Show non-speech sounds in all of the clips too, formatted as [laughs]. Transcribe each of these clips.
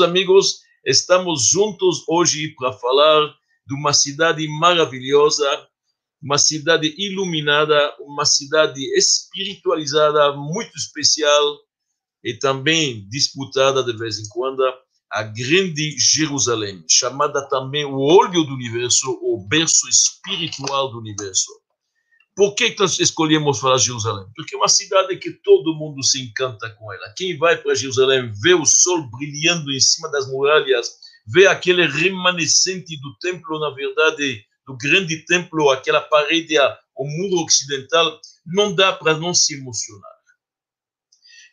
amigos, estamos juntos hoje para falar de uma cidade maravilhosa, uma cidade iluminada, uma cidade espiritualizada, muito especial e também disputada de vez em quando, a grande Jerusalém, chamada também o olho do universo, o berço espiritual do universo. Por que nós escolhemos falar Jerusalém? Porque é uma cidade que todo mundo se encanta com ela. Quem vai para Jerusalém vê o sol brilhando em cima das muralhas, vê aquele remanescente do templo, na verdade, do grande templo, aquela parede, o muro ocidental, não dá para não se emocionar.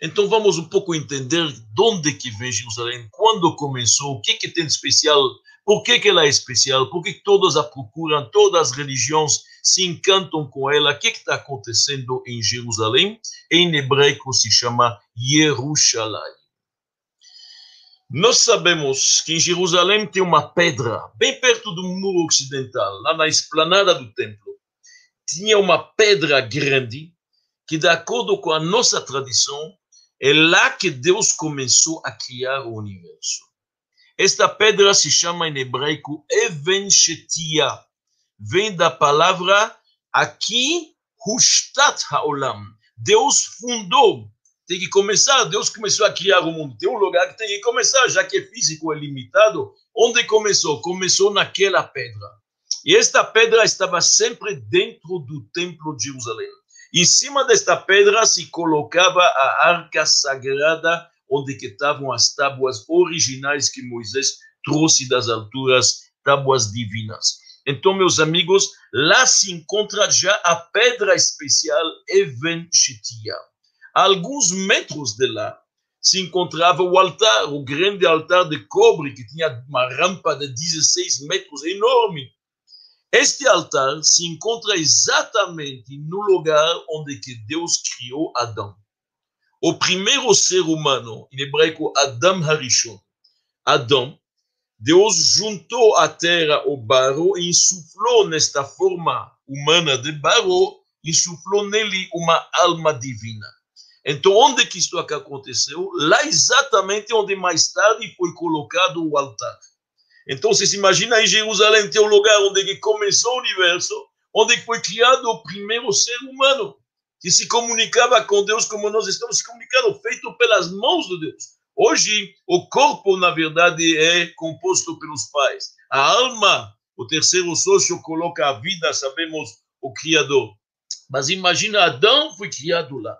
Então vamos um pouco entender de onde que vem Jerusalém, quando começou, o que que tem de especial, por que que ela é especial, por que todos a procuram, todas as religiões se encantam com ela. O que está acontecendo em Jerusalém? Em hebraico se chama Yerushalayim. Nós sabemos que em Jerusalém tem uma pedra, bem perto do muro ocidental, lá na esplanada do templo. Tinha uma pedra grande, que, de acordo com a nossa tradição, é lá que Deus começou a criar o universo. Esta pedra se chama em hebraico Even Shetia, vem da palavra aqui, Hustat Haolam. Deus fundou. Tem que começar, Deus começou a criar o mundo. Tem um lugar que tem que começar, já que é físico, é limitado. Onde começou? Começou naquela pedra. E esta pedra estava sempre dentro do templo de Jerusalém. Em cima desta pedra se colocava a arca sagrada, onde que estavam as tábuas originais que Moisés trouxe das alturas, tábuas divinas. Então, meus amigos, lá se encontra já a pedra especial Even Shetia. A alguns metros de lá se encontrava o altar, o grande altar de cobre, que tinha uma rampa de 16 metros, enorme. Este altar se encontra exatamente no lugar onde que Deus criou Adão. O primeiro ser humano, em hebraico Adam Harishon, Adão, Deus juntou a terra o barro e insuflou nesta forma humana de barro, insuflou nele uma alma divina. Então, onde que isto aconteceu? Lá exatamente onde mais tarde foi colocado o altar. Então, você se imagina em Jerusalém, tem um lugar onde começou o universo, onde foi criado o primeiro ser humano, que se comunicava com Deus como nós estamos se comunicando, feito pelas mãos de Deus. Hoje, o corpo, na verdade, é composto pelos pais. A alma, o terceiro sócio, coloca a vida, sabemos, o Criador. Mas imagina, Adão foi criado lá.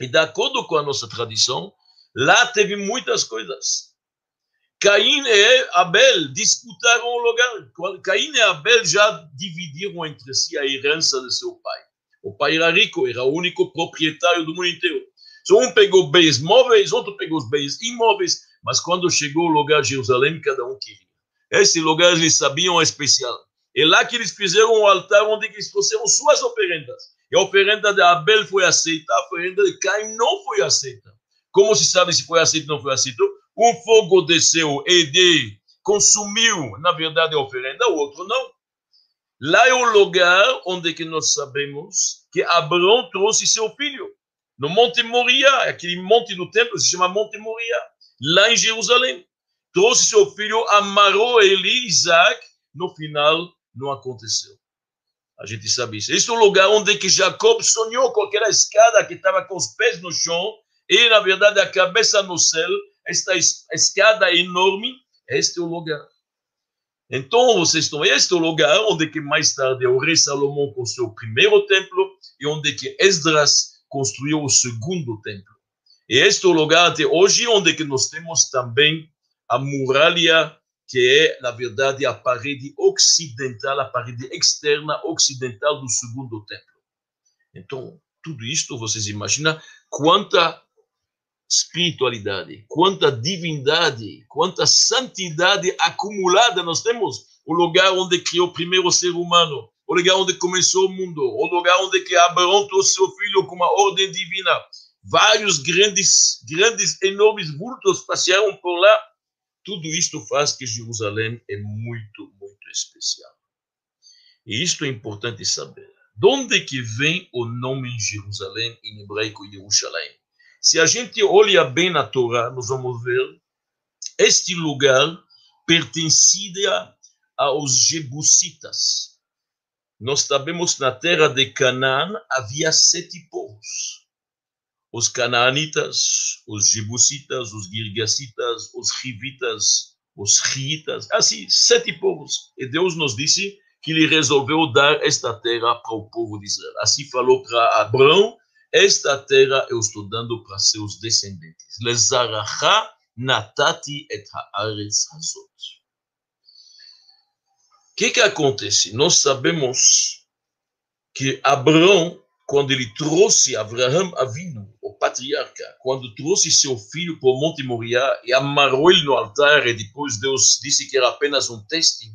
E de acordo com a nossa tradição, lá teve muitas coisas. Caim e Abel disputaram o lugar. Caim e Abel já dividiram entre si a herança de seu pai. O pai era rico, era o único proprietário do mundo inteiro. Um pegou bens móveis, outro pegou os bens imóveis, mas quando chegou o lugar de Jerusalém, cada um queria. Esse lugar eles sabiam especial. É lá que eles fizeram um altar onde eles trouxeram suas oferendas. E a oferenda de Abel foi aceita, a oferenda de Caim não foi aceita. Como se sabe se foi aceito ou não foi aceito? Um fogo desceu e de, consumiu, na verdade, a oferenda, o outro não. Lá é o lugar onde que nós sabemos que Abraão trouxe seu filho no Monte Moria, aquele monte do templo se chama Monte Moria, lá em Jerusalém. Trouxe seu filho, amarrou ele, Isaac, no final não aconteceu. A gente sabe isso. Esse é o lugar onde que Jacob sonhou com aquela escada que estava com os pés no chão e, na verdade, a cabeça no céu. Esta escada enorme, este é o lugar. Então, vocês estão, este é o lugar onde que mais tarde o rei Salomão construiu o primeiro templo e onde que Esdras construiu o segundo templo. E este é o lugar até hoje onde que nós temos também a muralha, que é, na verdade, a parede ocidental, a parede externa ocidental do segundo templo. Então, tudo isto, vocês imaginam quanta espiritualidade, quanta divindade, quanta santidade acumulada nós temos. O lugar onde criou o primeiro ser humano, o lugar onde começou o mundo, o lugar onde que Abraão trouxe seu filho com uma ordem divina. Vários grandes, grandes, enormes vultos passearam por lá. Tudo isto faz que Jerusalém é muito, muito especial. E isto é importante saber. De onde que vem o nome Jerusalém em hebraico Jerusalém? Se a gente olha bem na Torá, nós vamos ver Este lugar pertencia aos Jebusitas. Nós sabemos na terra de Canaã havia sete povos. Os canaanitas, os jebusitas, os girgasitas, os rivitas, os riitas, assim, sete povos. E Deus nos disse que ele resolveu dar esta terra para o povo de Israel. Assim falou para Abraão, esta terra eu estou dando para seus descendentes. Lezaracha natati et haaretz hazot. O que que acontece? Nós sabemos que Abraão, quando ele trouxe Abraão Avinu, o patriarca, quando trouxe seu filho para o Monte Moriá e amarrou ele no altar, e depois Deus disse que era apenas um teste,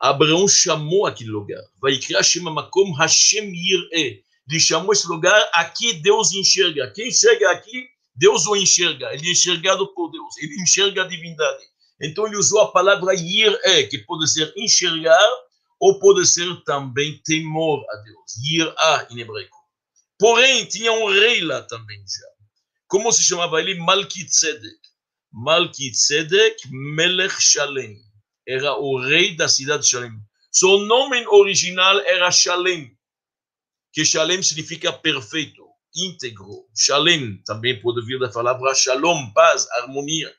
Abraão chamou aquele lugar. Vai criar Shema Makom Hashem Yireh. Ele chamou esse lugar, aqui Deus enxerga. Quem chega aqui, Deus o enxerga. Ele é enxergado por Deus. Ele enxerga a divindade. Então ele usou a palavra Yireh, que pode ser enxergar ou pode ser também temor a Deus. Yirah em hebraico. Porém, tinha um rei lá também já. Como se chamava ele? Malkitzedek. Malkitzedek Melech Shalem. Era o rei da cidade de Shalem. Seu nome original era Shalem, que Shalem significa perfeito, íntegro. Shalem também pode vir da palavra Shalom, paz, harmonia.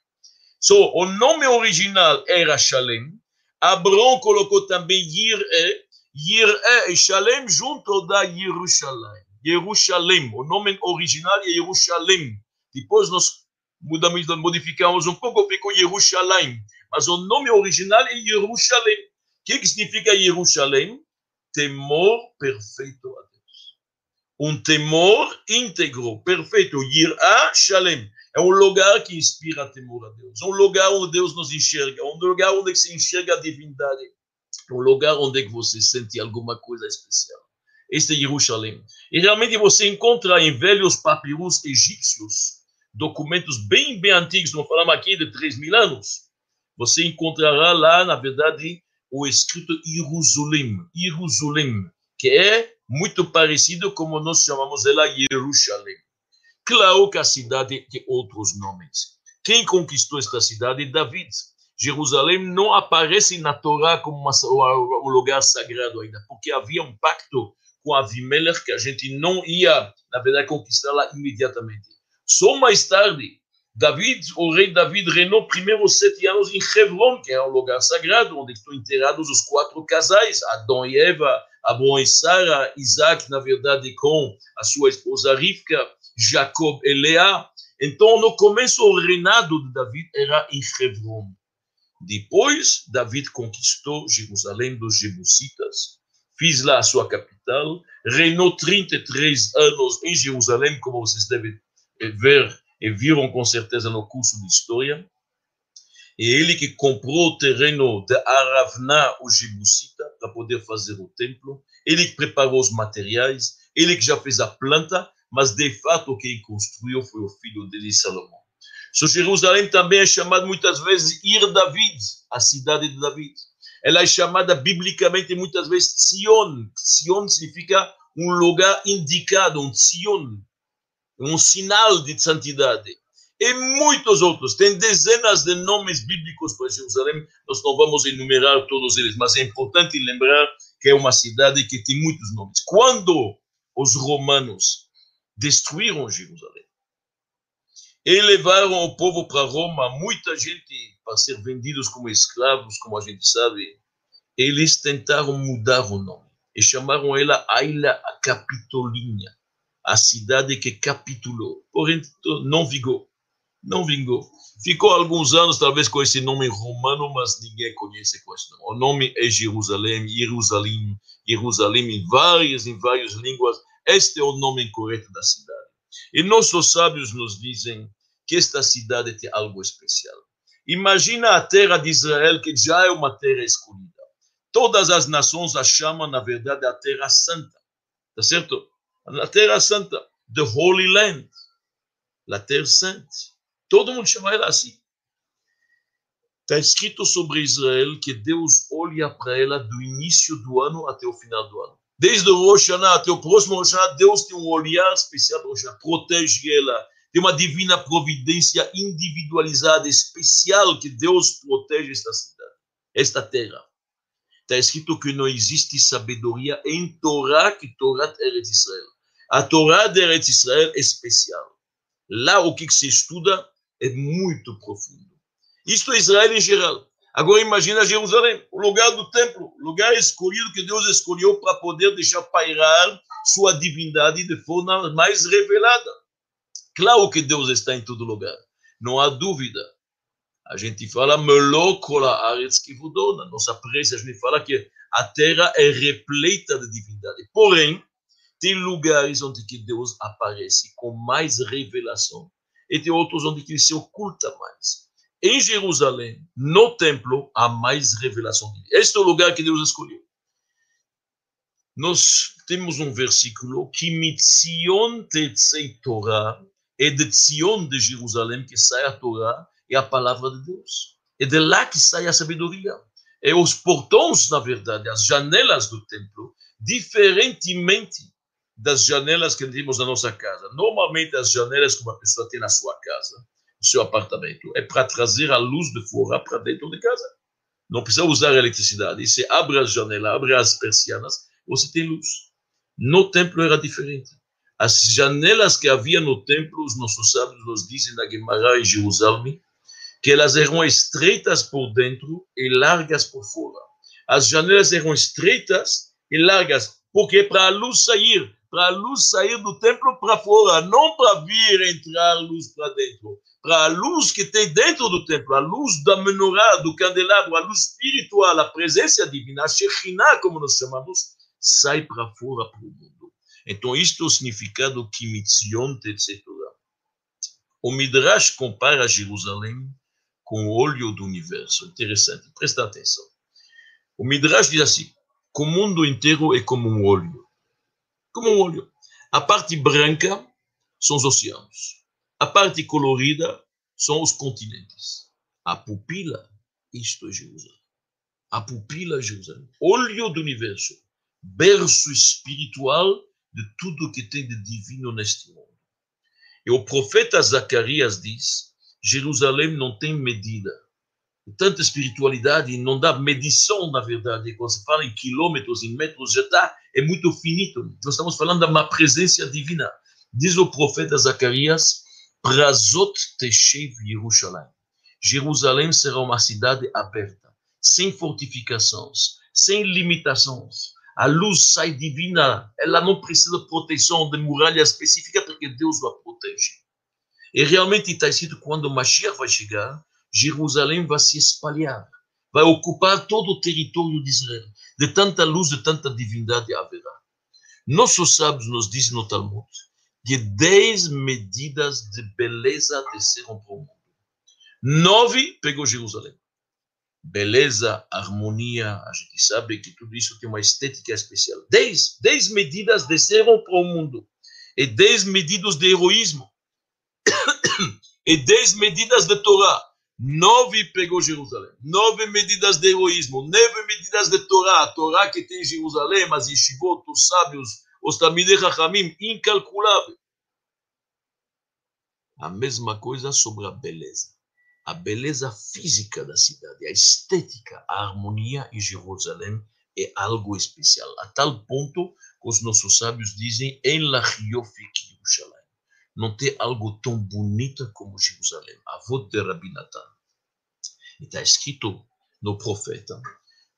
So, o nome original era Shalem. Abraão colocou também Yireh. Yireh e Shalem junto da Jerusalém. Jerusalém. O nome original é Jerusalém. Depois nós mudamos, modificamos um pouco, ficou Jerusalém. Mas o nome original é Jerusalém. O que, que significa Jerusalém? Temor perfeito a um temor íntegro, perfeito, Yirah Shalem. É um lugar que inspira temor a Deus. Um lugar onde Deus nos enxerga. Um lugar onde se enxerga a divindade. Um lugar onde você sente alguma coisa especial. Este é Jerusalém. E realmente você encontra em velhos papiros egípcios, documentos bem, bem antigos, não falamos aqui de 3 mil anos. Você encontrará lá, na verdade, o escrito Jerusalém. Jerusalém, que é muito parecido como nós chamamos ela Jerusalém. Claro que a cidade tem outros nomes. Quem conquistou esta cidade? David. Jerusalém não aparece na Torá como uma, um lugar sagrado ainda, porque havia um pacto com Avimelech que a gente não ia, na verdade, conquistá-la imediatamente. Só mais tarde, David, o rei David, reinou primeiro sete anos em Hebron, que é um lugar sagrado, onde estão enterrados os quatro casais, Adão e Eva, Abraão e Sara, Isaac, na verdade, com a sua esposa Rivka, Jacob e Leá. Então, no começo, o reinado de David era em Hebron. Depois, David conquistou Jerusalém dos Jebusitas, fez lá a sua capital, reinou 33 anos em Jerusalém, como vocês devem ver e viram com certeza no curso de história. E ele que comprou o terreno de Aravna, o Jebusita, para poder fazer o templo. Ele que preparou os materiais. Ele que já fez a planta. Mas, de fato, quem construiu foi o filho dele, Salomão. So, Jerusalém também é chamada muitas vezes Ir David, a cidade de David. Ela é chamada biblicamente muitas vezes Sion. Sion significa um lugar indicado, um Sion, um sinal de santidade e muitos outros. Tem dezenas de nomes bíblicos para Jerusalém, nós não vamos enumerar todos eles, mas é importante lembrar que é uma cidade que tem muitos nomes. Quando os romanos destruíram Jerusalém e levaram o povo para Roma, muita gente para ser vendidos como escravos, como a gente sabe, eles tentaram mudar o nome e chamaram ela Aila Capitolina, a cidade que capitulou, porém não vingou não vingou. Ficou alguns anos, talvez, com esse nome romano, mas ninguém conhece com esse nome. O nome é Jerusalém, Jerusalém, Jerusalém em várias, em várias línguas. Este é o nome correto da cidade. E nossos sábios nos dizem que esta cidade tem algo especial. Imagina a terra de Israel, que já é uma terra escolhida. Todas as nações a chamam, na verdade, a terra santa. Tá certo? A terra santa, the Holy Land, a terra santa. Todo mundo chama ela assim. Está escrito sobre Israel que Deus olha para ela do início do ano até o final do ano. Desde o Rosh até o próximo Rosh Deus tem um olhar especial para Hashanah, protege ela, tem uma divina providência individualizada, especial, que Deus protege esta cidade, esta terra. Está escrito que não existe sabedoria em Torá que Torá de Israel. A Torá de Israel é especial. Lá o que se estuda é muito profundo. Isto é Israel em geral. Agora imagina Jerusalém, o lugar do templo, lugar escolhido que Deus escolheu para poder deixar pairar sua divindade de forma mais revelada. Claro que Deus está em todo lugar, não há dúvida. A gente fala, melocola aretz que dona. Nossa prece, a gente fala que a terra é repleta de divindade. Porém, tem lugares onde que Deus aparece com mais revelação e tem outros onde ele se oculta mais. Em Jerusalém, no templo, há mais revelação Deus. Este é o lugar que Deus escolheu. Nós temos um versículo que mitzion tetzei Torah, é de Tzion de Jerusalém que sai a Torá e a palavra de Deus. É de lá que sai a sabedoria. É os portões, na verdade, as janelas do templo, diferentemente das janelas que temos na nossa casa. Normalmente, as janelas que uma pessoa tem na sua casa, no seu apartamento, é para trazer a luz de fora para dentro de casa. Não precisa usar eletricidade. E você abre a janela, abre as persianas, você tem luz. No templo era diferente. As janelas que havia no templo, os nossos sábios nos dizem na Gemara em Jerusalém, que elas eram estreitas por dentro e largas por fora. As janelas eram estreitas e largas, porque para a luz sair, para a luz sair do templo para fora, não para vir entrar luz para dentro. Para a luz que tem dentro do templo, a luz da menorá, do candelabro, a luz espiritual, a presença divina, a Shekhinah, como nós chamamos, sai para fora para o mundo. Então, isto é o significado que mitzion etc. O Midrash compara Jerusalém com o olho do universo. Interessante, presta atenção. O Midrash diz assim: que o mundo inteiro é como um olho como um olho. A parte branca são os oceanos. A parte colorida são os continentes. A pupila, isto é Jerusalém. A pupila é Jerusalém. Olho do universo. Berço espiritual de tudo que tem de divino neste mundo. E o profeta Zacarias diz: Jerusalém não tem medida tanta espiritualidade, não dá medição, na verdade. Quando se fala em quilômetros, em metros, já está, é muito finito. Nós estamos falando de uma presença divina. Diz o profeta Zacarias, Prazot Teshev Yerushalayim. Jerusalém será uma cidade aberta, sem fortificações, sem limitações. A luz sai divina, ela não precisa de proteção de muralha específica, porque Deus a protege. E realmente está escrito quando o Mashiach vai chegar, Jerusalém vai se espalhar, vai ocupar todo o território de Israel. De tanta luz, de tanta divindade haverá. Nossos sábios nos dizem no Talmud que dez medidas de beleza desceram para o mundo. Nove pegou Jerusalém. Beleza, harmonia, a gente sabe que tudo isso tem uma estética especial. Dez, dez medidas desceram para o mundo. E dez medidas de heroísmo. [coughs] e dez medidas de Torá. Nove pegou Jerusalém. Nove medidas de heroísmo. Nove medidas de Torá. A Torá que tem Jerusalém, as yeshivot, os sábios, os tamidei hachamim, incalculável. A mesma coisa sobre a beleza. A beleza física da cidade, a estética, a harmonia em Jerusalém é algo especial. A tal ponto que os nossos sábios dizem, em la Yerushalayim não tem algo tão bonito como Jerusalém. A voz de Rabi Natan. Está escrito no profeta,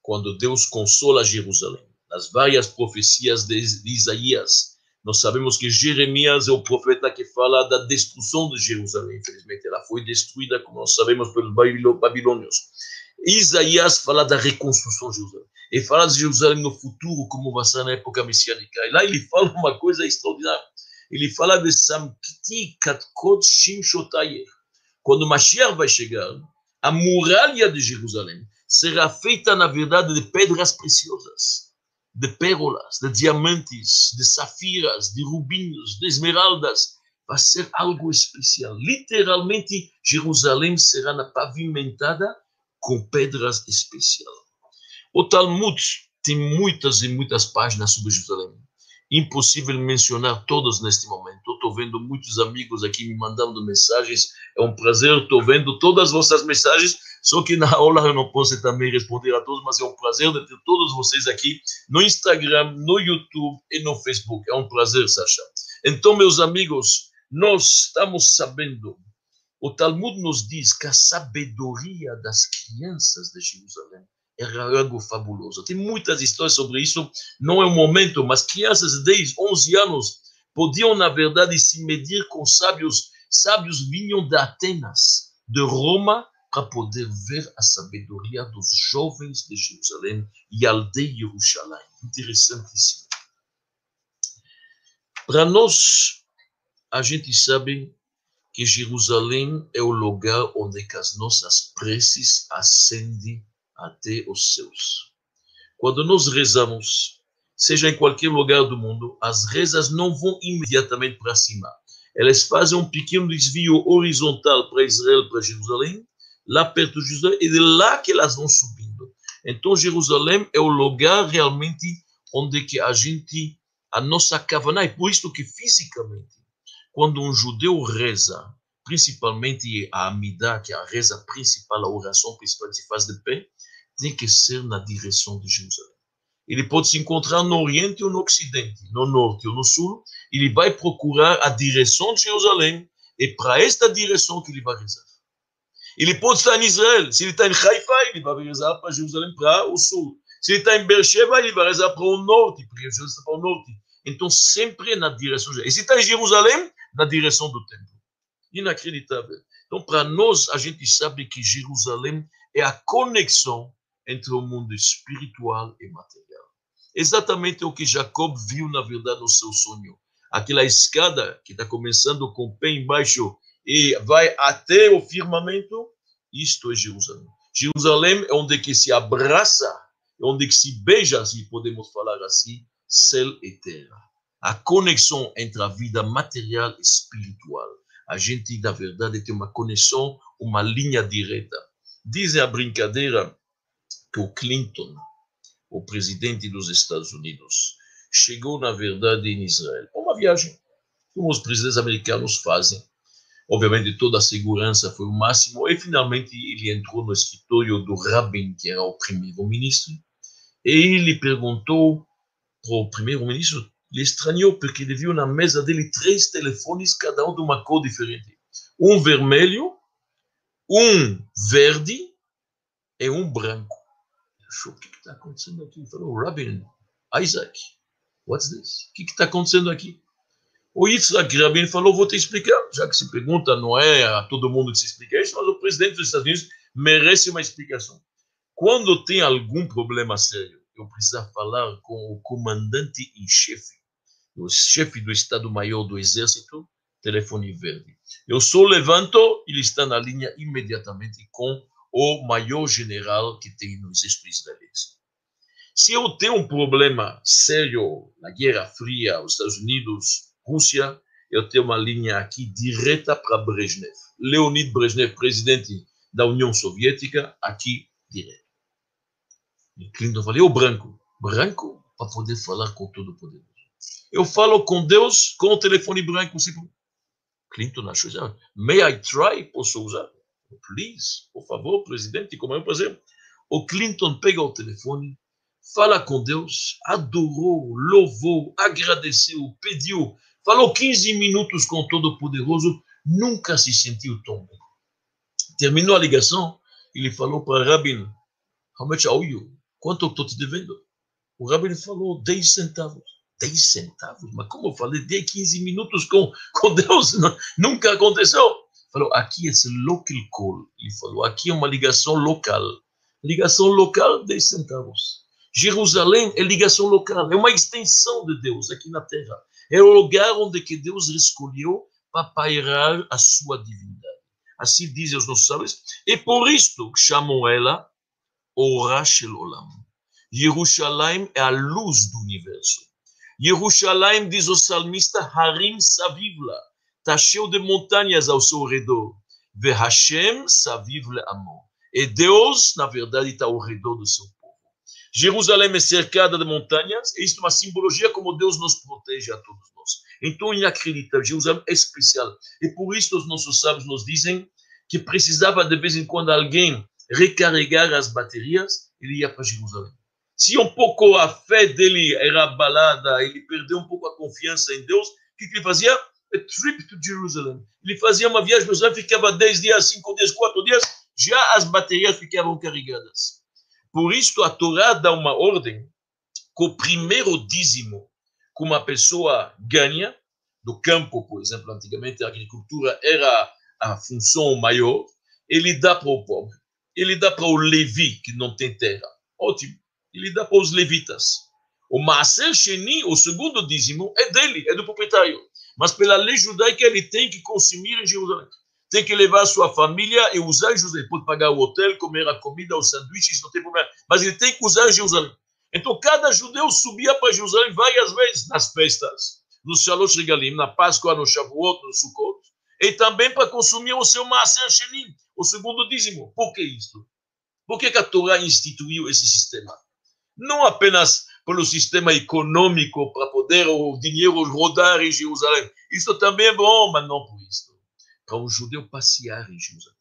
quando Deus consola Jerusalém. Nas várias profecias de Isaías, nós sabemos que Jeremias é o profeta que fala da destruição de Jerusalém. Infelizmente, ela foi destruída, como nós sabemos, pelos babilônios. Isaías fala da reconstrução de Jerusalém. Ele fala de Jerusalém no futuro, como vai ser na época messiânica. E lá ele fala uma coisa extraordinária ele fala. Quando Mashiach vai chegar, a muralha de Jerusalém será feita, na verdade, de pedras preciosas, de pérolas, de diamantes, de safiras, de rubinhos, de esmeraldas. Vai ser algo especial. Literalmente, Jerusalém será pavimentada com pedras especiais. O Talmud tem muitas e muitas páginas sobre Jerusalém impossível mencionar todos neste momento. Estou vendo muitos amigos aqui me mandando mensagens. É um prazer, estou vendo todas as vossas mensagens. Só que na aula eu não posso também responder a todos, mas é um prazer de ter todos vocês aqui no Instagram, no YouTube e no Facebook. É um prazer, Sasha. Então, meus amigos, nós estamos sabendo, o Talmud nos diz que a sabedoria das crianças de Jerusalém era algo fabuloso. Tem muitas histórias sobre isso, não é o momento, mas crianças de 10, 11 anos podiam, na verdade, se medir com sábios. Sábios vinham de Atenas, de Roma, para poder ver a sabedoria dos jovens de Jerusalém e aldeia Jerusalém. Interessantíssimo. Para nós, a gente sabe que Jerusalém é o lugar onde as nossas preces ascendem até os céus. Quando nós rezamos, seja em qualquer lugar do mundo, as rezas não vão imediatamente para cima. Elas fazem um pequeno desvio horizontal para Israel, para Jerusalém, lá perto de Jerusalém, e de lá que elas vão subindo. Então, Jerusalém é o lugar realmente onde que a gente, a nossa cavana, e por isso que fisicamente, quando um judeu reza, principalmente a Amida, que é a reza principal, a oração principal que se faz de pé, tem que ser na direção de Jerusalém. Ele pode se encontrar no Oriente ou no Ocidente, no Norte ou no Sul, ele vai procurar a direção de Jerusalém, e para esta direção que ele vai rezar. Ele pode estar em Israel. Se ele está em Haifa, ele vai rezar para Jerusalém, para o sul. Se ele está em Beersheba, ele vai rezar para o norte, porque Jerusalém está para o norte. Então, sempre na direção de E se está em Jerusalém, na direção do templo. Inacreditável. Então, para nós, a gente sabe que Jerusalém é a conexão entre o mundo espiritual e material. Exatamente o que Jacob viu, na verdade, no seu sonho. Aquela escada que está começando com o pé embaixo e vai até o firmamento, isto é Jerusalém. Jerusalém é onde que se abraça, é onde que se beija, se podemos falar assim, céu e terra. A conexão entre a vida material e espiritual. A gente, na verdade, tem uma conexão, uma linha direta. Dizem a brincadeira o Clinton, o presidente dos Estados Unidos, chegou, na verdade, em Israel. Uma viagem, como os presidentes americanos fazem Obviamente, toda a segurança foi o máximo. E, finalmente, ele entrou no escritório do Rabin, que era o primeiro-ministro, e ele perguntou para o primeiro-ministro, ele estranhou porque ele viu na mesa dele três telefones, cada um de uma cor diferente. Um vermelho, um verde e um branco. Achou, o que está acontecendo aqui? Ele falou, Rabin, Isaac, what's this? O que está acontecendo aqui? O Yitzhak Rabin falou, vou te explicar, já que se pergunta, não é a todo mundo que se explica isso, mas o presidente dos Estados Unidos merece uma explicação. Quando tem algum problema sério, eu preciso falar com o comandante em chefe, o chefe do Estado-Maior do Exército, telefone verde. Eu só levanto, ele está na linha imediatamente com o maior general que tem no exército israelense. Se eu tenho um problema sério na Guerra Fria, os Estados Unidos Rússia, eu tenho uma linha aqui direta para Brezhnev. Leonid Brezhnev, presidente da União Soviética, aqui direto. E Clinton falou, o branco. Branco para poder falar com todo o poder. Eu falo com Deus com o telefone branco. Se... Clinton achou. May I try? Posso usar? Please, por favor, presidente, como é o prazer. O Clinton pega o telefone, fala com Deus, adorou, louvou, agradeceu, pediu, Falou 15 minutos com o Todo-Poderoso, nunca se sentiu tão bem. Terminou a ligação, ele falou para Rabin, how much owe you? Quanto eu estou te devendo? O Rabin falou 10 centavos. 10 centavos? Mas como eu falei, dei 15 minutos com, com Deus, [laughs] nunca aconteceu. Falou, aqui é local call. Ele falou, aqui é uma ligação local. Ligação local, 10 centavos. Jerusalém é ligação local, é uma extensão de Deus aqui na terra. É o lugar onde que Deus escolheu para pairar a sua divindade. Assim dizem os nossos sábios. E por isto chamam ela Ora Shel Olam. Jerusalém é a luz do universo. Jerusalém, diz o salmista, Harim Savivla. Está cheio de montanhas ao seu redor. Ve Hashem Savivla Amor. E Deus, na verdade, está ao redor do seu povo. Jerusalém é cercada de montanhas, isto é uma simbologia como Deus nos protege a todos nós. Então, acredita, Jerusalém é especial. E por isso, os nossos sábios nos dizem que precisava de vez em quando alguém recarregar as baterias, ele ia para Jerusalém. Se um pouco a fé dele era abalada, ele perdeu um pouco a confiança em Deus, o que, que ele fazia? A trip to Jerusalém. Ele fazia uma viagem para Jerusalém, ficava 10 dias, 5 dias, 4 dias, já as baterias ficavam carregadas. Por isso, a Torá dá uma ordem que o primeiro dízimo que uma pessoa ganha do campo, por exemplo, antigamente a agricultura era a função maior, ele dá para o pobre, ele dá para o levi, que não tem terra. Ótimo. Ele dá para os levitas. O Maaser Sheni, o segundo dízimo, é dele, é do proprietário. Mas pela lei judaica, ele tem que consumir em Jerusalém tem que levar sua família e usar em Jerusalém. Pode pagar o hotel, comer a comida, os sanduíches, não tem problema. Mas ele tem que usar em Jerusalém. Então, cada judeu subia para Jerusalém várias vezes nas festas, nos Shalosh Regalim, na Páscoa, no Shavuot, no Sukkot, e também para consumir o seu Maaser Shenim, o segundo dízimo. Por que isso? Por que a Torá instituiu esse sistema? Não apenas pelo sistema econômico, para poder o dinheiro rodar em Jerusalém. Isso também é bom, mas não por isso para um judeu passear em Jerusalém.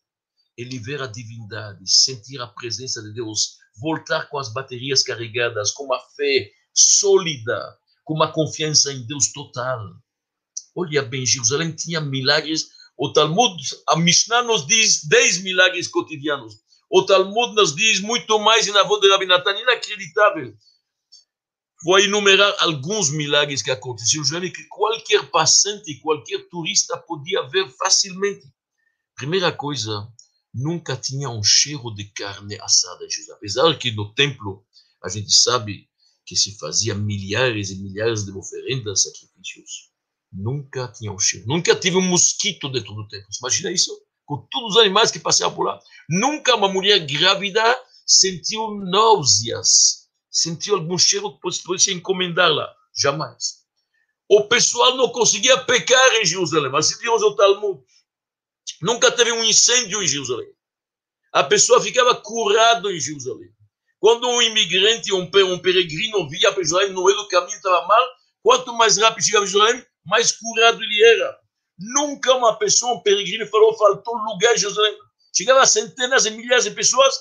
Ele ver a divindade, sentir a presença de Deus, voltar com as baterias carregadas, com uma fé sólida, com uma confiança em Deus total. Olha bem, Jerusalém tinha milagres. O Talmud, a Mishnah nos diz 10 milagres cotidianos. O Talmud nos diz muito mais na voz de Rabi Natan, inacreditável vou enumerar alguns milagres que aconteceram que qualquer passante, qualquer turista podia ver facilmente. Primeira coisa, nunca tinha um cheiro de carne assada Jesus. Apesar que no templo a gente sabe que se fazia milhares e milhares de oferendas, sacrifícios. Nunca tinha um cheiro. Nunca tive um mosquito dentro do templo. Imagina isso? Com todos os animais que passavam por lá. Nunca uma mulher grávida sentiu náuseas sentiu algum cheiro que podia encomendar lá. Jamais. O pessoal não conseguia pecar em Jerusalém. Assistimos o Talmud. Nunca teve um incêndio em Jerusalém. A pessoa ficava curada em Jerusalém. Quando um imigrante, um, um peregrino via para Jerusalém, no meio do caminho estava mal, quanto mais rápido chegava a Jerusalém, mais curado ele era. Nunca uma pessoa, um peregrino, falou, faltou lugar em Jerusalém. Chegava centenas e milhares de pessoas,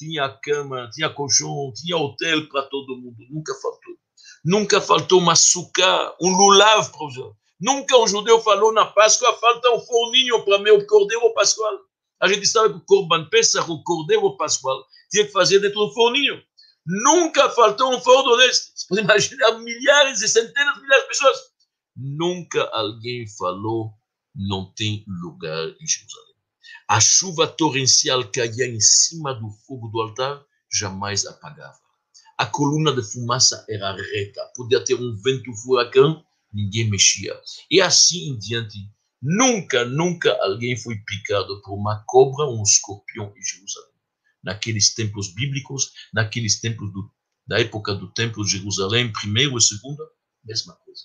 tinha cama, tinha colchão, tinha hotel para todo mundo, nunca faltou. Nunca faltou um açúcar, um lulav para os Nunca um judeu falou na Páscoa, falta um forninho para meu cordeiro pascual. A gente sabe que o Corban Pesach, o cordeiro pascual, tinha que fazer dentro do forninho. Nunca faltou um forno deste. Você pode imaginar milhares e centenas de milhares de pessoas. Nunca alguém falou, não tem lugar em Jerusalém. A chuva torrencial caía em cima do fogo do altar, jamais apagava. A coluna de fumaça era reta, podia ter um vento furacão, ninguém mexia. E assim em diante, nunca, nunca alguém foi picado por uma cobra ou um escorpião em Jerusalém. Naqueles templos bíblicos, naqueles templos do, da época do templo de Jerusalém, primeiro e segundo, mesma coisa.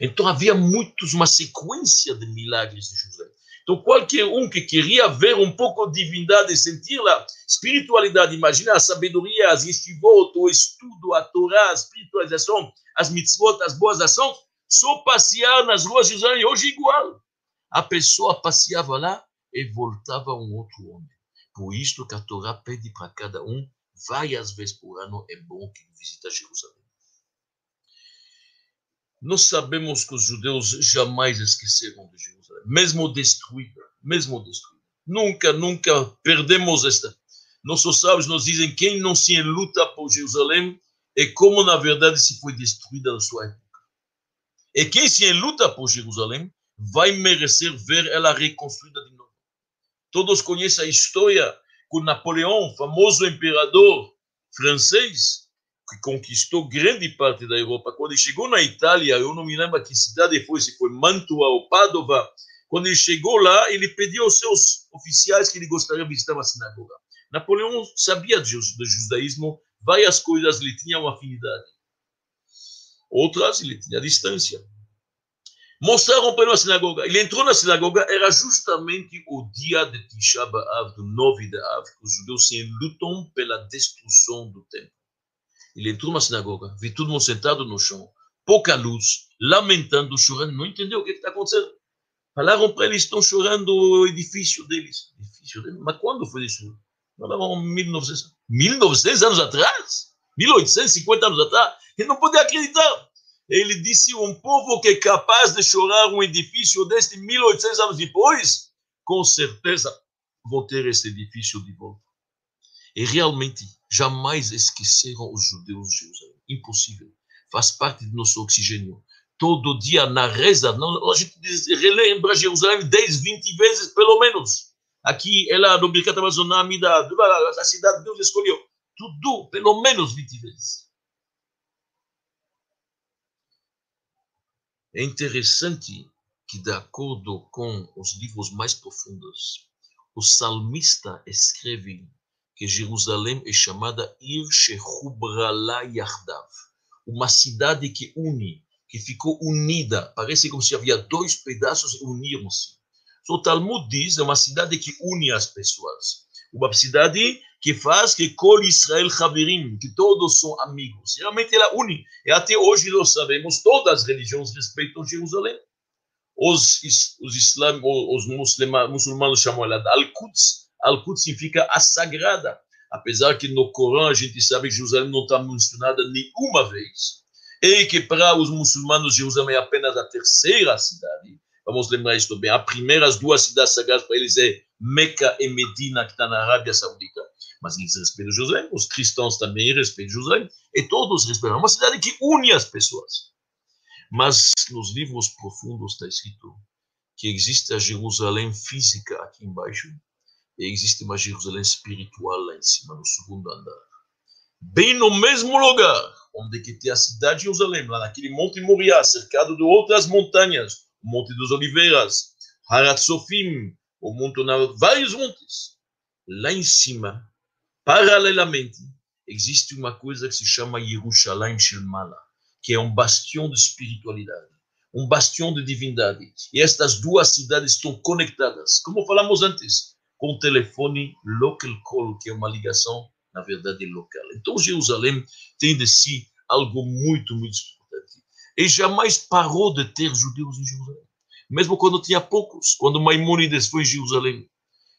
Então havia muitos, uma sequência de milagres de Jerusalém. Então, qualquer um que queria ver um pouco de divindade, sentir a espiritualidade, imagina a sabedoria, as yeshivot, o estudo, a Torá, a espiritualização, as mitzvot, as boas ações, só passear nas ruas de Jerusalém, hoje igual. A pessoa passeava lá e voltava um outro homem. Por isso que a Torá pede para cada um, várias vezes por ano, é bom que visita Jerusalém. Nós sabemos que os judeus jamais esqueceram de Jerusalém, mesmo destruída, mesmo destruída. Nunca, nunca perdemos esta. Nossos sábios nos dizem quem não se luta por Jerusalém é como na verdade se foi destruída na sua época. E quem se luta por Jerusalém vai merecer ver ela reconstruída de novo. Todos conhecem a história com Napoleão, famoso imperador francês, que conquistou grande parte da Europa. Quando ele chegou na Itália, eu não me lembro que cidade foi, se foi Mantua ou Padova, quando ele chegou lá, ele pediu aos seus oficiais que ele gostaria de visitar uma sinagoga. Napoleão sabia do judaísmo, várias coisas ele tinha uma afinidade. Outras ele tinha distância. Mostraram para ele uma sinagoga. Ele entrou na sinagoga, era justamente o dia de Tisha B'Av, do 9 de Av, que os judeus se lutam pela destruição do templo. Ele entrou na sinagoga, viu todo mundo sentado no chão, pouca luz, lamentando, chorando, não entendeu o que está acontecendo. Falaram para eles, estão chorando o edifício deles. Edifício deles? Mas quando foi isso? Falaram 1900, 1900 anos atrás? 1850 anos atrás? Ele não podia acreditar. Ele disse, um povo que é capaz de chorar um edifício deste 1800 anos depois, com certeza vão ter esse edifício de volta. E realmente, jamais esqueceram os judeus de Jerusalém. Impossível. Faz parte do nosso oxigênio. Todo dia na reza, a gente relembra Jerusalém 10, 20 vezes, pelo menos. Aqui, ela no Birkat Amazonami, da, da cidade Deus escolheu. Tudo, pelo menos 20 vezes. É interessante que, de acordo com os livros mais profundos, o salmista escreve que Jerusalém é chamada Ir Shehubrala Yardav, uma cidade que une, que ficou unida. Parece como se havia dois pedaços e uniram-se. O Talmud diz é uma cidade que une as pessoas. Uma cidade que faz que Kol Israel Haverim, que todos são amigos. Realmente ela une. E até hoje nós sabemos, todas as religiões respeitam Jerusalém. Os, os, islam, os muçulmanos chamam ela de Al-Quds. Al-Quds significa a sagrada. Apesar que no Corão a gente sabe que Jerusalém não está mencionada nenhuma vez. E que para os muçulmanos Jerusalém é apenas a terceira cidade. Vamos lembrar isso bem. As primeiras duas cidades sagradas para eles é Meca e Medina, que está na Arábia Saudita mas eles respeitam Jerusalém, os cristãos também respeitam Jerusalém, e todos respeitam. É uma cidade que une as pessoas. Mas nos livros profundos está escrito que existe a Jerusalém física aqui embaixo e existe uma Jerusalém espiritual lá em cima, no segundo andar. Bem no mesmo lugar onde que tem a cidade de Jerusalém, lá naquele Monte Moriá, cercado de outras montanhas, o Monte dos Oliveiras, Harat Sofim, o Monte, vários montes. Lá em cima Paralelamente, existe uma coisa que se chama Yerushalayim Shilmala, que é um bastião de espiritualidade, um bastião de divindade. E estas duas cidades estão conectadas, como falamos antes, com telefone local call, que é uma ligação, na verdade, local. Então, Jerusalém tem de si algo muito, muito importante. E jamais parou de ter judeus em Jerusalém. Mesmo quando tinha poucos, quando Maimônides foi em Jerusalém,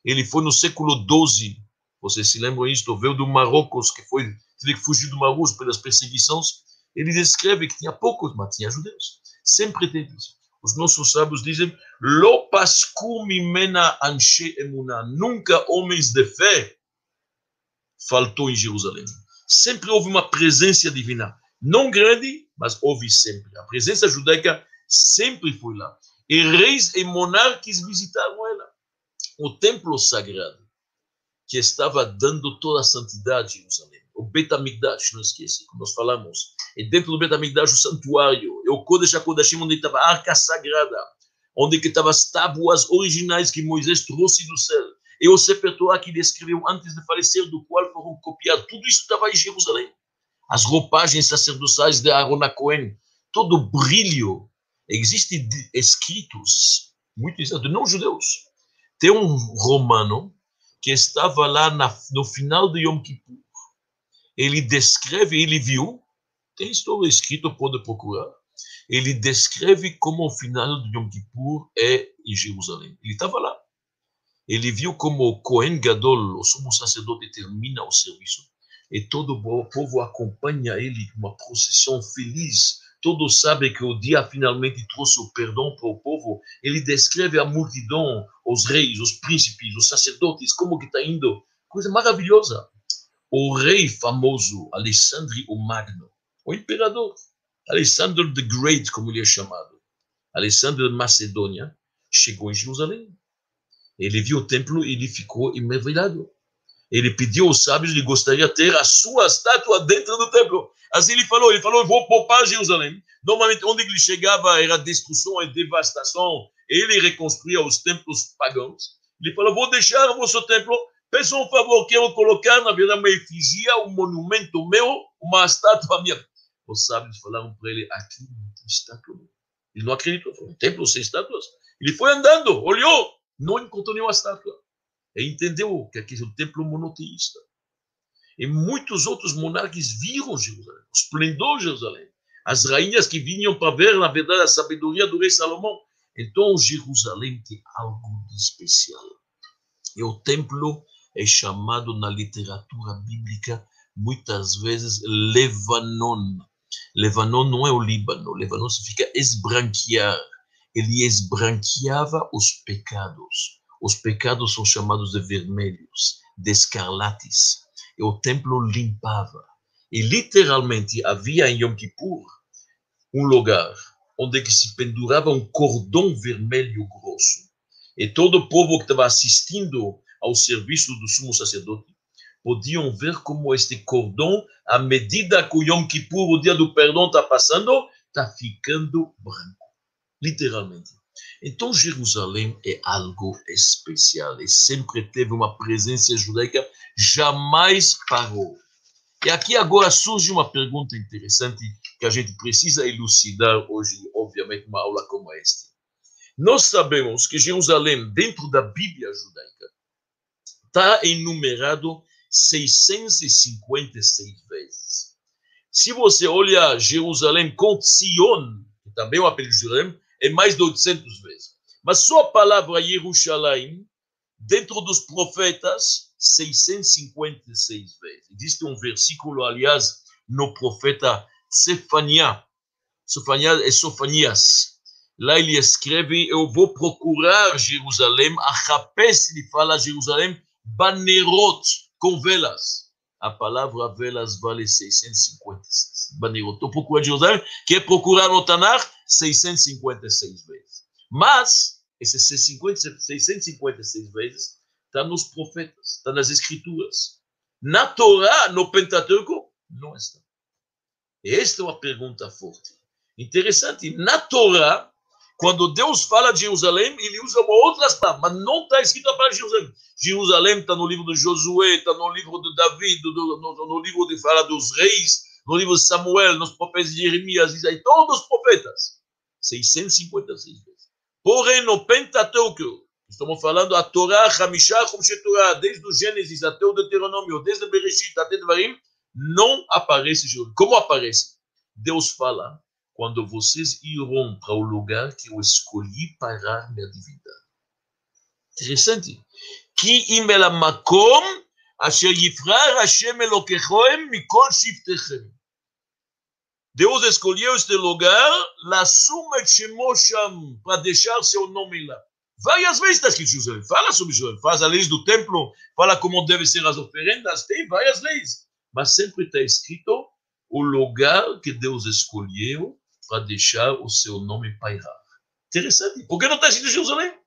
ele foi no século XII vocês se lembram isto? Veio do Marrocos, que foi, teve que fugir do Marrocos pelas perseguições. Ele descreve que tinha poucos, mas tinha judeus. Sempre teve isso. Os nossos sábios dizem: mimena emuna. Nunca homens de fé faltou em Jerusalém. Sempre houve uma presença divina. Não grande, mas houve sempre. A presença judaica sempre foi lá. E reis e monarcas visitaram ela. O templo sagrado que estava dando toda a santidade a Jerusalém. O Betamigdash, não esqueça, como nós falamos. E dentro do Betamigdash, o santuário. E o Kodesh HaKodashim, onde estava a arca sagrada. Onde estavam as tábuas originais que Moisés trouxe do céu. E o Sefer Torah que ele escreveu antes de falecer, do qual foram copiados. Tudo isso estava em Jerusalém. As roupagens sacerdotais de Aaron Cohen. Todo o brilho. Existem escritos, muito de não judeus. Tem um romano que estava lá na, no final do Yom Kippur. Ele descreve, ele viu, tem história escrita, pode procurar. Ele descreve como o final do Yom Kippur é em Jerusalém. Ele estava lá. Ele viu como o Kohen Gadol, o sumo sacerdote, termina o serviço e todo o povo acompanha ele com uma procissão feliz todos sabem que o dia finalmente trouxe o perdão para o povo. Ele descreve a multidão, os reis, os príncipes, os sacerdotes, como que está indo. Coisa maravilhosa. O rei famoso, Alexandre o Magno, o imperador, Alexander the Great, como ele é chamado, Alexandre de Macedônia, chegou em Jerusalém. Ele viu o templo e ele ficou maravilhado. Ele pediu aos sábios que gostaria de ter a sua estátua dentro do templo. Assim ele falou, ele falou, vou poupar Jerusalém. Normalmente, onde ele chegava era destruição e devastação. Ele reconstruía os templos pagãos. Ele falou, vou deixar o vosso templo, peçam um favor, quero colocar, na verdade, uma efígie, um monumento meu, uma estátua minha. Os sábios falaram para ele, aqui não tem estátua. Ele não acreditou, falou, templo sem estátuas. Ele foi andando, olhou, não encontrou nenhuma estátua. E entendeu que aqui é um templo monoteísta. E muitos outros monarcas viram Jerusalém, esplendor Jerusalém. As rainhas que vinham para ver, na verdade, a sabedoria do rei Salomão. Então, Jerusalém tem algo de especial. E o templo é chamado na literatura bíblica muitas vezes Levanon. Levanon não é o Líbano, Levanon significa esbranquear. Ele esbranqueava os pecados. Os pecados são chamados de vermelhos, de escarlates. E o templo limpava. E literalmente havia em Yom Kippur um lugar onde se pendurava um cordão vermelho grosso. E todo o povo que estava assistindo ao serviço do sumo sacerdote podiam ver como este cordão, à medida que o Yom Kippur, o dia do perdão, está passando, está ficando branco. Literalmente. Então, Jerusalém é algo especial e sempre teve uma presença judaica, jamais parou. E aqui agora surge uma pergunta interessante que a gente precisa elucidar hoje, obviamente, uma aula como esta. Nós sabemos que Jerusalém, dentro da Bíblia judaica, está enumerado 656 vezes. Se você olha Jerusalém com Sion, que também é o apelido de Jerusalém, é mais de 800 vezes. Mas só a palavra Jerusalém, dentro dos profetas, 656 vezes. Existe um versículo, aliás, no profeta Sefania. Sefania é Sofanias. Lá ele escreve: Eu vou procurar Jerusalém. A Rapés lhe fala Jerusalém, Banerot, com velas. A palavra velas vale 656. Banerot. Estou procurando Jerusalém, que é procurar no Tanar 656 vezes. Mas, esses 656 vezes está nos profetas, está nas escrituras. Na Torá, no Pentateuco, não está. Esta é uma pergunta forte. Interessante. Na Torá, quando Deus fala de Jerusalém, ele usa uma outra palavra, mas não está escrito a palavra Jerusalém. Jerusalém está no livro de Josué, está no livro de Davi, no, no, no, livro de fala dos reis, no livro de Samuel, nos profetas de Jeremias, Isaías, todos os profetas. 656 vezes. Porém, no Pentateuco, estamos falando a Torá, Hamishah, Torá, desde o Gênesis até o Deuteronômio, desde o Bereshit até Devarim, não aparece Jerusalém. Como aparece? Deus fala, quando vocês irão para o lugar que eu escolhi para minha divindade. Interessante. כי אם אל המקום אשר יבחר השם אלוקיכם מכל שבטיכם. Deus escolheu este lugar, assume chamou chamo para deixar seu nome lá. Várias vezes está escrito Jerusalém. Fala sobre Jerusalém, faz a lei do templo, fala como devem ser as oferendas, tem várias leis. Mas sempre está escrito o lugar que Deus escolheu para deixar o seu nome pairar. Interessante. Por que não está escrito Jerusalém?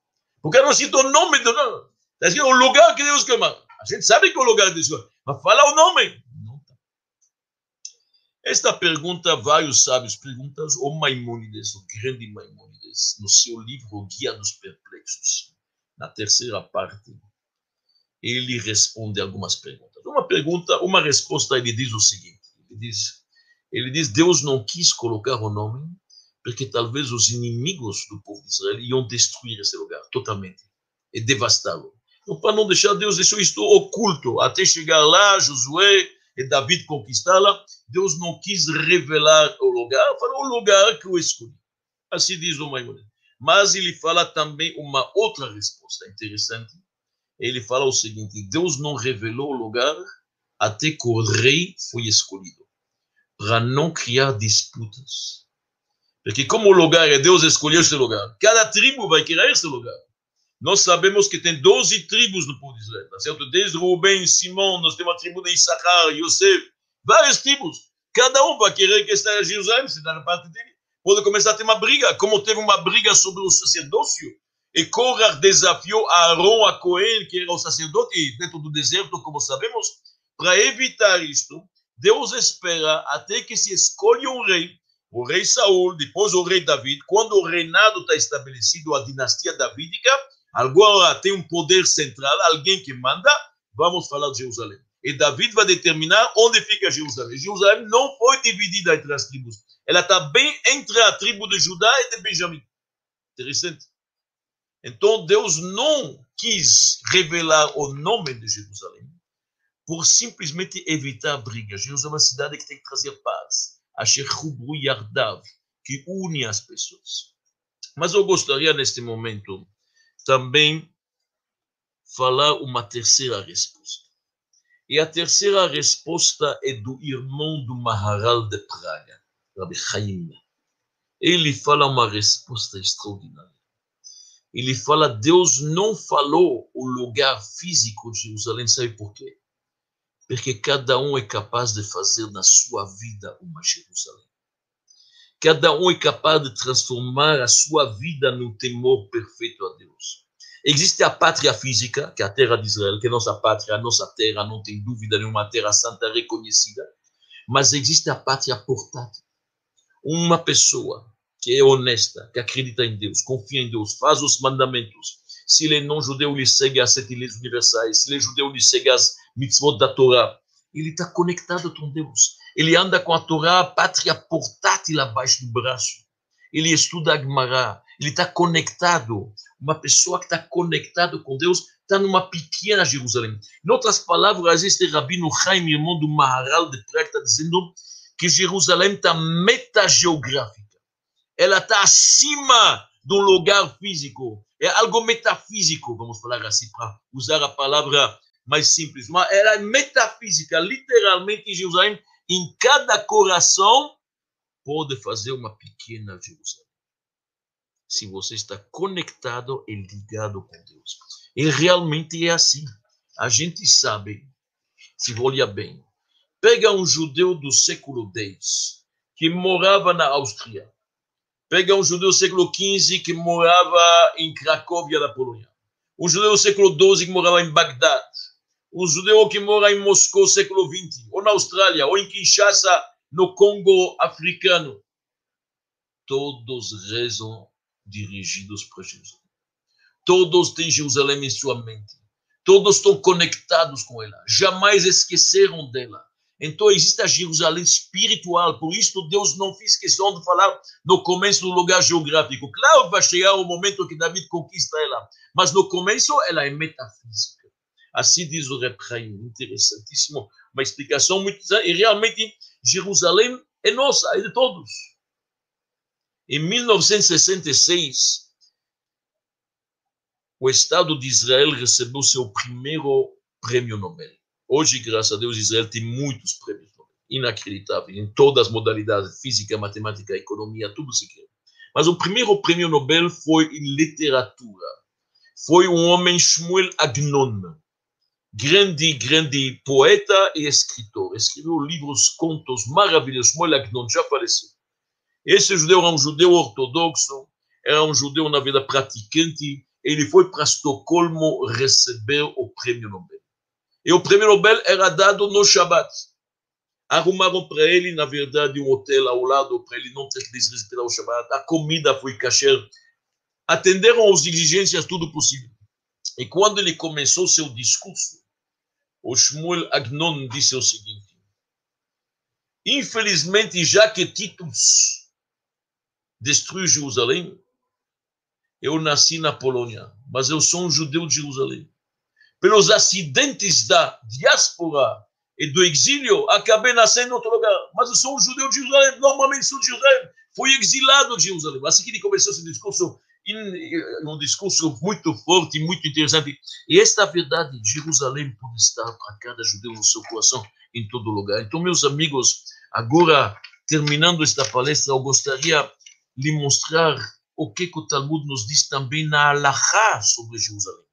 Por que não escrito o nome do nome? Está escrito o lugar que Deus quer. A gente sabe que é o lugar que Deus. Mas fala o nome. Não está. Esta pergunta, vários sábios perguntam, o Maimônides, o grande Maimônides, no seu livro Guia dos Perplexos, na terceira parte, ele responde algumas perguntas. Uma pergunta, uma resposta, ele diz o seguinte: ele diz, ele diz, Deus não quis colocar o nome porque talvez os inimigos do povo de Israel iam destruir esse lugar totalmente e devastá-lo. Então, para não deixar, Deus deixou isto oculto até chegar lá, Josué e David conquistá-la. Deus não quis revelar o lugar, falou o lugar que eu escolhi. Assim diz o Maimonides. Mas ele fala também uma outra resposta interessante. Ele fala o seguinte: Deus não revelou o lugar até que o rei foi escolhido, para não criar disputas. Porque como o lugar é Deus escolheu esse lugar, cada tribo vai querer esse lugar. Nós sabemos que tem 12 tribos no povo de Israel, tá certo? Desde Rubem, Simão, nós temos a tribo de Issachar, Yosef, várias tribos. Cada um vai querer que esteja Jerusalém, se está na parte dele. Pode começar a ter uma briga, como teve uma briga sobre o sacerdócio. E Korah desafiou Aaron a Cohen, que era o sacerdote dentro do deserto, como sabemos. Para evitar isto, Deus espera até que se escolha um rei, o rei Saul, depois o rei David, quando o reinado está estabelecido, a dinastia davídica, agora tem um poder central, alguém que manda, vamos falar de Jerusalém. E David vai determinar onde fica Jerusalém. Jerusalém não foi dividida entre as tribos. Ela está bem entre a tribo de Judá e de Benjamim. Interessante. Então Deus não quis revelar o nome de Jerusalém, por simplesmente evitar brigas. Jerusalém é uma cidade que tem que trazer paz. Asher Hubru Yardav, que une as pessoas. Mas eu gostaria, neste momento, também falar uma terceira resposta. E a terceira resposta é do irmão do Maharal de Praga, Rabbi Chaim. Ele fala uma resposta extraordinária. Ele fala: Deus não falou o lugar físico de Jerusalém, sabe por quê? Porque cada um é capaz de fazer na sua vida uma Jerusalém. Cada um é capaz de transformar a sua vida no temor perfeito a Deus. Existe a pátria física, que é a terra de Israel, que é nossa pátria, a nossa terra, não tem dúvida nenhuma, terra santa reconhecida. Mas existe a pátria portátil. Uma pessoa que é honesta, que acredita em Deus, confia em Deus, faz os mandamentos. Se ele é não judeu, ele segue as sete leis universais. Se ele é judeu, ele segue as mitzvot da Torá. Ele está conectado com Deus. Ele anda com a Torá, a pátria portátil abaixo do braço. Ele estuda a Gemara. Ele está conectado uma pessoa que está conectado com Deus está numa pequena Jerusalém. Em outras palavras, este rabino Chaim, irmão do Maharal de Praga, está dizendo que Jerusalém está metageográfica. Ela está acima do lugar físico. É algo metafísico, vamos falar assim, para usar a palavra mais simples. Mas ela é metafísica, literalmente Jerusalém, em cada coração, pode fazer uma pequena Jerusalém se você está conectado e ligado com Deus. E realmente é assim. A gente sabe, se olhar bem, pega um judeu do século X, que morava na Áustria, pega um judeu do século XV que morava em Cracóvia, na Polônia, um judeu do século XII que morava em Bagdad, um judeu que mora em Moscou, século XX, ou na Austrália, ou em Kinshasa, no Congo africano. Todos rezam dirigidos para Jerusalém. Todos têm Jerusalém em sua mente. Todos estão conectados com ela. Jamais esqueceram dela. Então existe a Jerusalém espiritual. Por isso Deus não fez questão de falar no começo do lugar geográfico. Claro que vai chegar o momento que David conquista ela. Mas no começo ela é metafísica. Assim diz o Repraim. Interessantíssimo. Uma explicação muito. E realmente Jerusalém é nossa, é de todos. Em 1966, o Estado de Israel recebeu seu primeiro prêmio Nobel. Hoje, graças a Deus, Israel tem muitos prêmios Nobel. Inacreditável, em todas as modalidades, física, matemática, economia, tudo se quer. Mas o primeiro prêmio Nobel foi em literatura. Foi um homem, Shmuel Agnon, grande, grande poeta e escritor. Escreveu livros, contos maravilhosos. Shmuel Agnon já faleceu. Esse judeu era um judeu ortodoxo, era um judeu na vida praticante. Ele foi para Estocolmo receber o prêmio Nobel. E o prêmio Nobel era dado no Shabat. Arrumaram para ele, na verdade, um hotel ao lado para ele não ter que desrespeitar o Shabat. A comida foi kasher. Atenderam às exigências, tudo possível. E quando ele começou seu discurso, o Shmuel Agnon disse o seguinte: Infelizmente, já que Titus destruiu Jerusalém. Eu nasci na Polônia, mas eu sou um judeu de Jerusalém. Pelos acidentes da diáspora e do exílio, acabei nascendo em outro lugar. Mas eu sou um judeu de Jerusalém, normalmente sou de Jerusalém. Fui exilado de Jerusalém. Assim que ele começou esse discurso, um discurso muito forte, muito interessante. E esta verdade, Jerusalém pode estar para cada judeu no seu coração, em todo lugar. Então, meus amigos, agora, terminando esta palestra, eu gostaria lhe mostrar o que, que o Talmud nos diz também na Halachá sobre Jerusalém.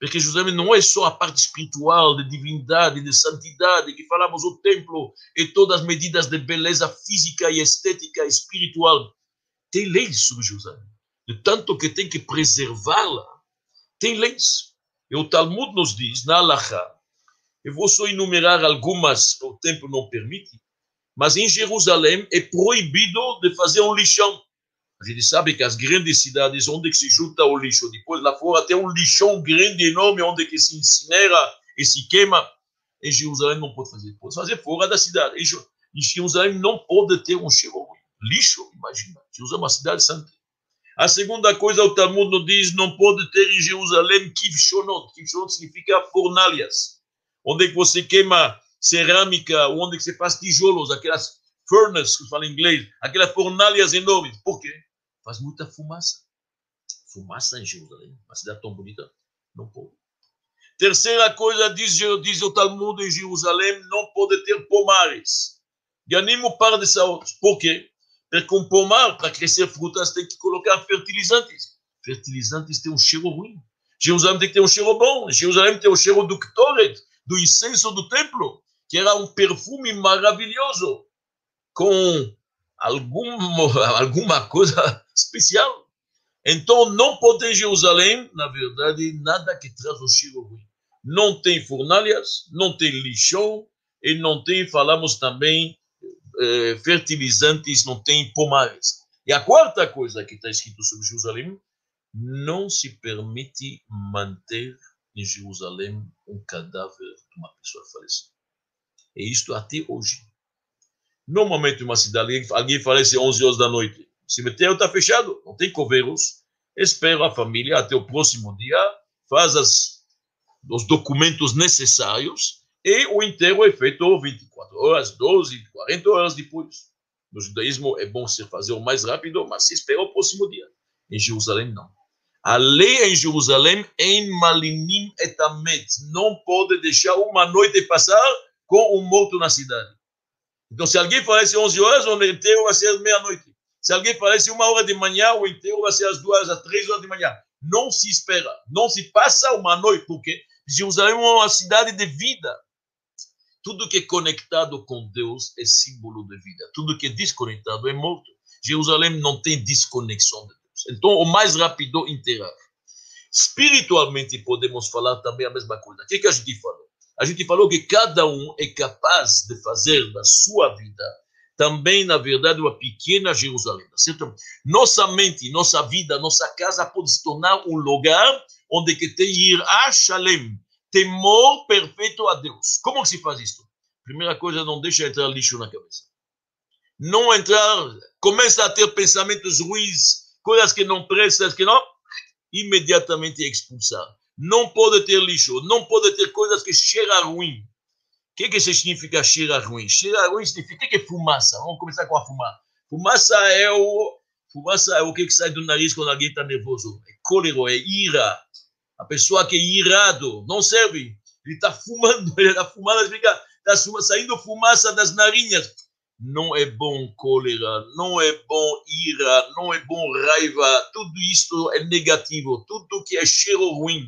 Porque Jerusalém não é só a parte espiritual, de divindade, de santidade, que falamos o templo e todas as medidas de beleza física e estética espiritual. Tem leis sobre Jerusalém. De tanto que tem que preservá-la, tem leis. E o Talmud nos diz, na Halachá, eu vou só enumerar algumas, o tempo não permite, mas em Jerusalém é proibido de fazer um lixão. A gente sabe que as grandes cidades, onde se junta o lixo, depois lá fora tem um lixão grande, enorme, onde que se incinera e se queima. Em Jerusalém não pode fazer, pode fazer fora da cidade. Em Jerusalém não pode ter um cheiro. Lixo, imagina. Jerusalém é uma cidade santa. A segunda coisa, o Talmud nos diz, não pode ter em Jerusalém kivshonot. Kivshonot significa fornalhas. onde você queima cerâmica, onde você faz tijolos, aquelas furnaces, que fala em inglês, aquelas fornalhas enormes. Por quê? Faz muita fumaça. Fumaça em Jerusalém, uma cidade tão bonita, não pode. Terceira coisa, diz, diz o Talmud em Jerusalém, não pode ter pomares. Ganimo para de saúde. Por quê? Porque um pomar, para crescer frutas, tem que colocar fertilizantes. Fertilizantes têm um cheiro ruim. Jerusalém tem que ter um cheiro bom. Jerusalém tem o cheiro do Ktoret, do incenso do templo, que era um perfume maravilhoso, com algum, [laughs] alguma coisa [laughs] especial. Então, não pode Jerusalém, na verdade, nada que traz um cheiro ruim. Não tem fornalhas, não tem lixão, e não tem, falamos também, eh, fertilizantes, não tem pomares. E a quarta coisa que está escrito sobre Jerusalém, não se permite manter em Jerusalém um cadáver de uma pessoa falecida. E isto até hoje. Normalmente, uma cidade, alguém falece 11 horas da noite. O cemitério está fechado, não tem coveiros. Espera a família até o próximo dia, faz as, os documentos necessários e o enterro é feito 24 horas, 12, 40 horas depois. No judaísmo é bom se fazer o mais rápido, mas se espera o próximo dia. Em Jerusalém, não. A lei em Jerusalém, em Malinim etamet, não pode deixar uma noite passar com um morto na cidade. Então, se alguém falece 11 horas, o enterro vai ser meia-noite. Se alguém falece uma hora de manhã, o enterro vai ser às duas, às três horas de manhã. Não se espera, não se passa uma noite, porque Jerusalém é uma cidade de vida. Tudo que é conectado com Deus é símbolo de vida. Tudo que é desconectado é morto. Jerusalém não tem desconexão de Deus. Então, o mais rápido enterrar. Espiritualmente, podemos falar também a mesma coisa. O que, que a gente falou? A gente falou que cada um é capaz de fazer da sua vida também, na verdade, uma pequena Jerusalém, tá certo? Nossa mente, nossa vida, nossa casa pode se tornar um lugar onde que tem ir a Shalem, temor perfeito a Deus. Como se faz isso? Primeira coisa, não deixa entrar lixo na cabeça. Não entrar, começa a ter pensamentos ruins, coisas que não prestam, que não, imediatamente expulsar. Não pode ter lixo, não pode ter coisas que cheiram ruim. O que, que significa cheira ruim? Cheira ruim significa que é fumaça. Vamos começar com a fumaça. Fumaça é o, fumaça é o que, que sai do nariz quando alguém está nervoso. É cólera, é ira. A pessoa que é irado não serve. Ele está [laughs] fumando, ele está fumando, fica, está saindo fumaça das narinhas não é bom cólera, não é bom ira, não é bom raiva, tudo isto é negativo, tudo que é cheiro ruim,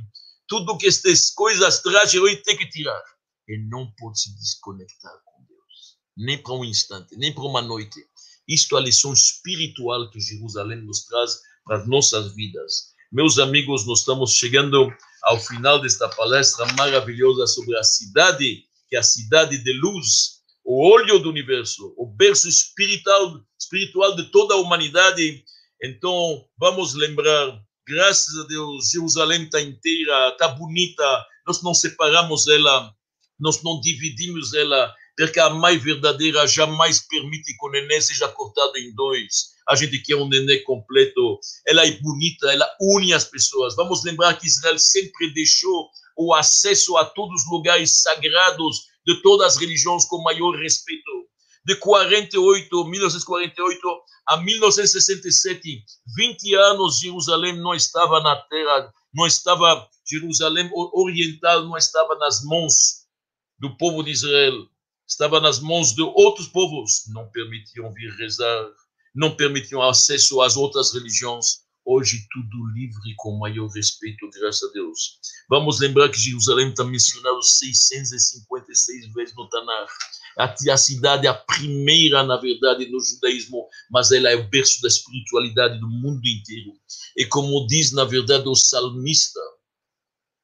tudo que estas coisas trazem ruim tem que tirar. E não pode se desconectar com Deus, nem para um instante, nem para uma noite. Isto é a lição espiritual que Jerusalém nos traz para as nossas vidas. Meus amigos, nós estamos chegando ao final desta palestra maravilhosa sobre a cidade, que é a cidade de luz, o olho do universo, o berço espiritual, espiritual de toda a humanidade. Então, vamos lembrar, graças a Deus, Jerusalém está inteira, está bonita, nós não separamos ela, nós não dividimos ela, porque a mãe verdadeira jamais permite que o neném seja cortado em dois. A gente quer um neném completo. Ela é bonita, ela une as pessoas. Vamos lembrar que Israel sempre deixou o acesso a todos os lugares sagrados de todas as religiões com maior respeito. De 48, 1948 a 1967, 20 anos, Jerusalém não estava na terra, não estava, Jerusalém oriental não estava nas mãos do povo de Israel, estava nas mãos de outros povos, não permitiam vir rezar, não permitiam acesso às outras religiões, Hoje tudo livre com maior respeito, graças a Deus. Vamos lembrar que Jerusalém está mencionado 656 vezes no Tanar. A cidade é a primeira, na verdade, no judaísmo, mas ela é o berço da espiritualidade do mundo inteiro. E como diz, na verdade, o salmista,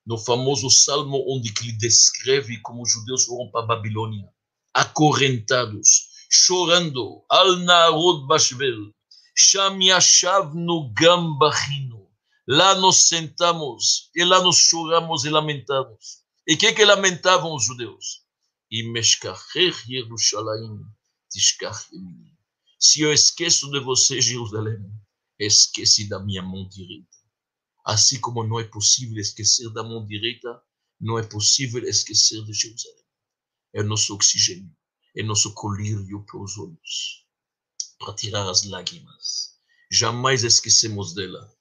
no famoso salmo onde ele descreve como os judeus foram para a Babilônia, acorrentados, chorando. Al Narod Bashvel. Sham Yashavnu Gambachinu. Lá nos sentamos e lá nos choramos e lamentamos. E o que, que lamentavam os judeus? E Meshkacher Yerushalayim Se eu esqueço de você, Jerusalém, esqueci da minha mão direita. Assim como não é possível esquecer da mão direita, não é possível esquecer de Jerusalém. É o nosso oxigênio é nosso colírio para os olhos, para tirar as lágrimas. Jamais esquecemos dela.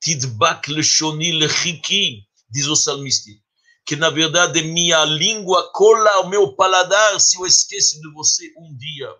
Tidbak leshoni lechiki, diz o salmista, que na verdade minha língua cola ao meu paladar se eu esqueço de você um dia.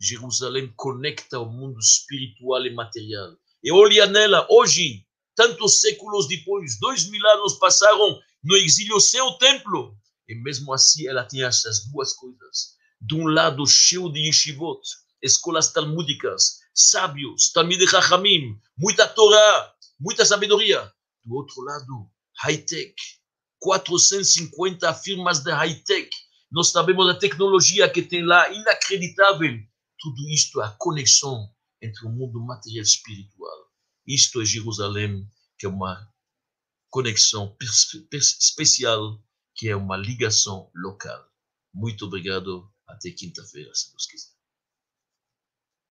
Jerusalém conecta o mundo espiritual e material. E olha nela, hoje, tantos séculos depois, dois mil anos passaram no exílio sem o templo. E mesmo assim ela tinha essas duas coisas. De um lado, cheio de yeshivot, escolas talmúdicas, sábios, Talmid Chachamim, muita Torá, muita sabedoria. Do outro lado, high-tech, 450 firmas de high-tech. Nós sabemos a tecnologia que tem lá, inacreditável. Tudo isto é a conexão entre o mundo material e espiritual. Isto é Jerusalém, que é uma conexão especial, que é uma ligação local. Muito obrigado. Até quinta-feira, se Deus quiser.